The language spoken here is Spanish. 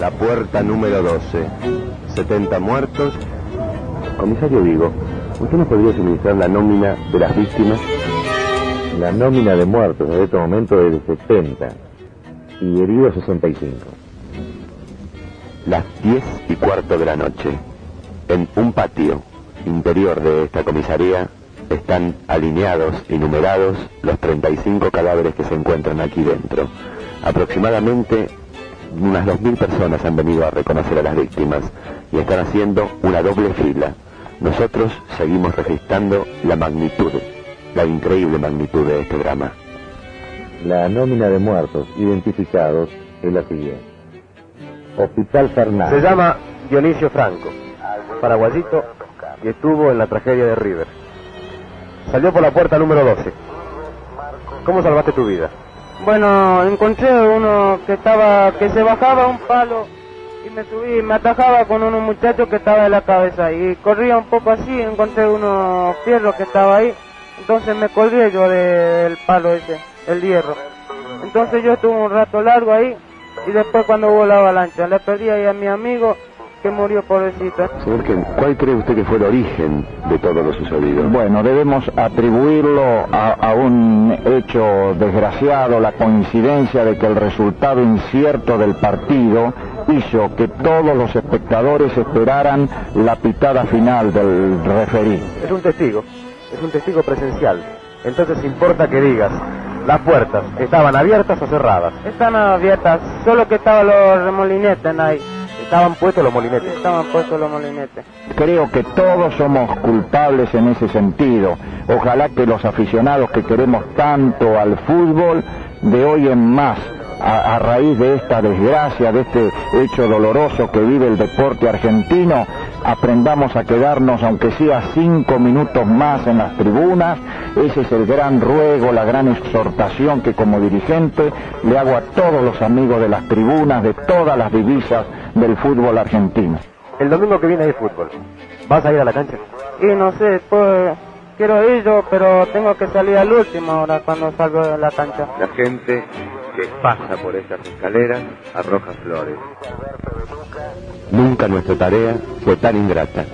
La puerta número 12. 70 muertos. Comisario Vigo, ¿usted nos podría suministrar la nómina de las víctimas? La nómina de muertos en este momento es de 70 y heridos 65. Las 10 y cuarto de la noche, en un patio interior de esta comisaría, están alineados y numerados los 35 cadáveres que se encuentran aquí dentro. Aproximadamente unas 2.000 personas han venido a reconocer a las víctimas y están haciendo una doble fila. Nosotros seguimos registrando la magnitud, la increíble magnitud de este drama. La nómina de muertos identificados es la siguiente. Hospital Fernández. Se llama Dionisio Franco, paraguayito, y estuvo en la tragedia de River. Salió por la puerta número 12. ¿Cómo salvaste tu vida? Bueno, encontré uno que estaba, que se bajaba un palo y me subí, me atajaba con unos muchachos que estaba en la cabeza y corría un poco así, encontré unos fierros que estaba ahí, entonces me colgué yo del palo ese, el hierro. Entonces yo estuve un rato largo ahí y después cuando hubo la avalancha, le perdí ahí a mi amigo que murió pobrecito. Señor Ken, ¿cuál cree usted que fue el origen de todo lo sucedido? Bueno, debemos atribuirlo a, a, un hecho desgraciado, la coincidencia de que el resultado incierto del partido hizo que todos los espectadores esperaran la pitada final del referí. Es un testigo, es un testigo presencial. Entonces importa que digas, las puertas, ¿estaban abiertas o cerradas? Están abiertas, solo que estaban los remolinetes ahí. Estaban puestos los molinetes. Estaban puestos los molinetes. Creo que todos somos culpables en ese sentido. Ojalá que los aficionados que queremos tanto al fútbol, de hoy en más, a, a, raíz de esta desgracia, de este hecho doloroso que vive el deporte argentino, aprendamos a quedarnos, aunque sea cinco minutos más en las tribunas. Ese es el gran ruego, la gran exhortación que como dirigente le hago a todos los amigos de las tribunas, de todas las divisas del fútbol argentino. El domingo que viene hay fútbol. ¿Vas a ir a la cancha? Y no sé, pues quiero ir yo, pero tengo que salir al último ahora cuando salgo de la cancha. La gente que pasa por esas escaleras arroja flores. Nunca nuestra tarea fue tan ingrata.